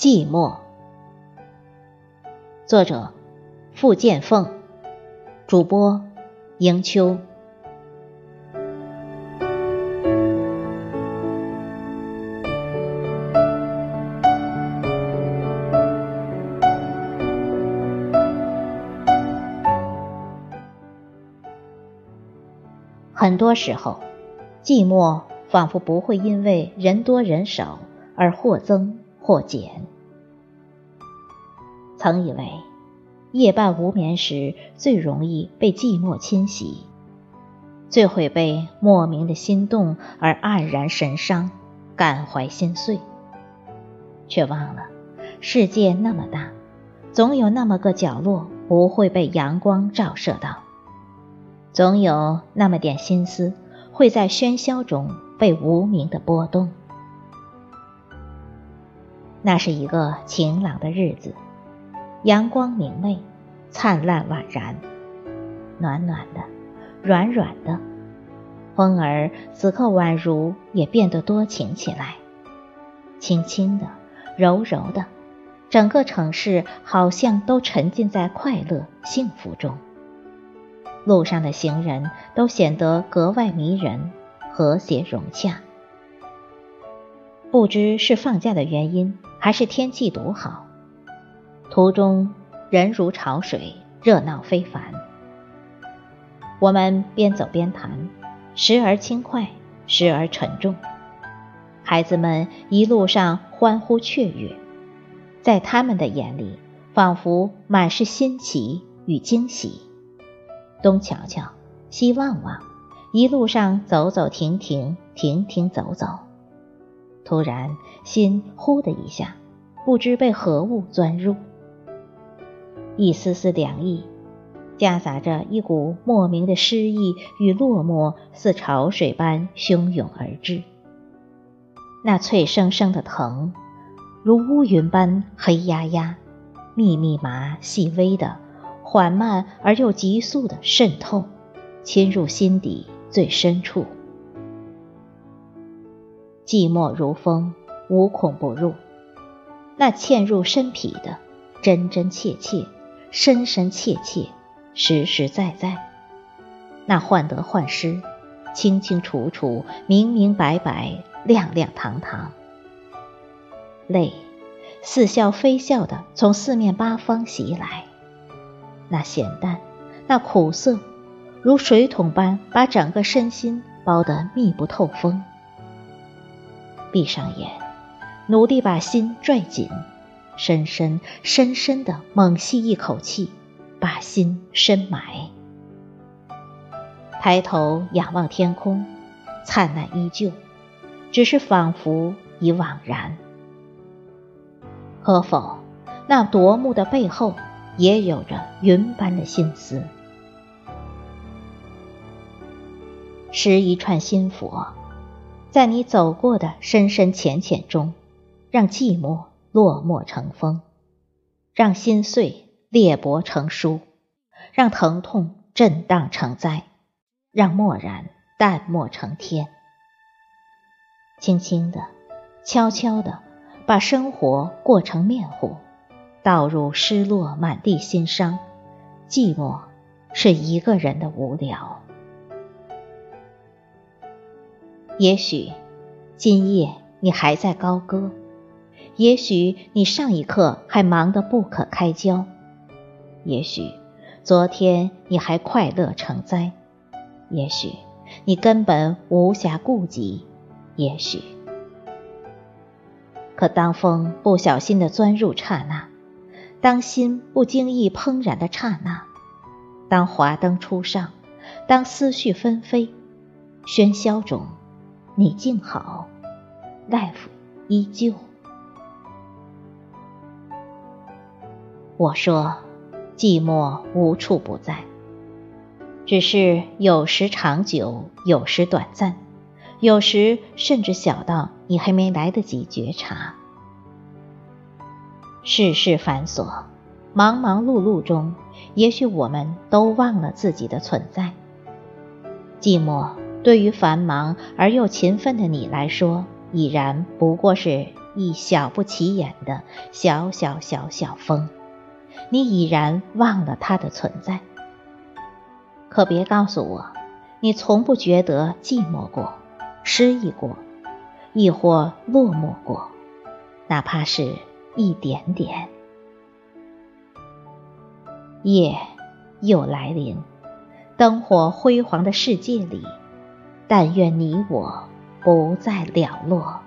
寂寞，作者：傅建凤，主播：迎秋。很多时候，寂寞仿佛不会因为人多人少而或增或减。曾以为，夜半无眠时最容易被寂寞侵袭，最会被莫名的心动而黯然神伤、感怀心碎，却忘了世界那么大，总有那么个角落不会被阳光照射到。总有那么点心思，会在喧嚣中被无名的波动。那是一个晴朗的日子，阳光明媚，灿烂宛然，暖暖的，软软的，风儿此刻宛如也变得多情起来，轻轻的，柔柔的，整个城市好像都沉浸在快乐幸福中。路上的行人都显得格外迷人，和谐融洽。不知是放假的原因，还是天气独好，途中人如潮水，热闹非凡。我们边走边谈，时而轻快，时而沉重。孩子们一路上欢呼雀跃，在他们的眼里，仿佛满是新奇与惊喜。东瞧瞧，西望望，一路上走走停停，停停走走。突然，心呼的一下，不知被何物钻入，一丝丝凉意，夹杂着一股莫名的诗意与落寞，似潮水般汹涌而至。那脆生生的疼，如乌云般黑压压、密密麻细微的。缓慢而又急速的渗透，侵入心底最深处。寂寞如风，无孔不入。那嵌入身体的，真真切切，深深切切，实实在在。那患得患失，清清楚楚，明明白白，亮亮堂堂。泪，似笑非笑的从四面八方袭来。那咸淡，那苦涩，如水桶般把整个身心包得密不透风。闭上眼，努力把心拽紧，深深深深的猛吸一口气，把心深埋。抬头仰望天空，灿烂依旧，只是仿佛已惘然。可否，那夺目的背后？也有着云般的心思，拾一串心佛，在你走过的深深浅浅中，让寂寞落寞成风，让心碎裂帛成书，让疼痛震荡成灾，让漠然淡漠成天。轻轻的，悄悄的，把生活过成面糊。倒入失落满地心伤，寂寞是一个人的无聊。也许今夜你还在高歌，也许你上一刻还忙得不可开交，也许昨天你还快乐成灾，也许你根本无暇顾及，也许。可当风不小心的钻入刹那。当心不经意怦然的刹那，当华灯初上，当思绪纷飞，喧嚣中，你静好大夫依旧。我说，寂寞无处不在，只是有时长久，有时短暂，有时甚至小到你还没来得及觉察。世事繁琐，忙忙碌碌中，也许我们都忘了自己的存在。寂寞对于繁忙而又勤奋的你来说，已然不过是一小不起眼的小小小小风，你已然忘了它的存在。可别告诉我，你从不觉得寂寞过、失意过，亦或落寞过，哪怕是一点点。夜又来临，灯火辉煌的世界里，但愿你我不再寥落。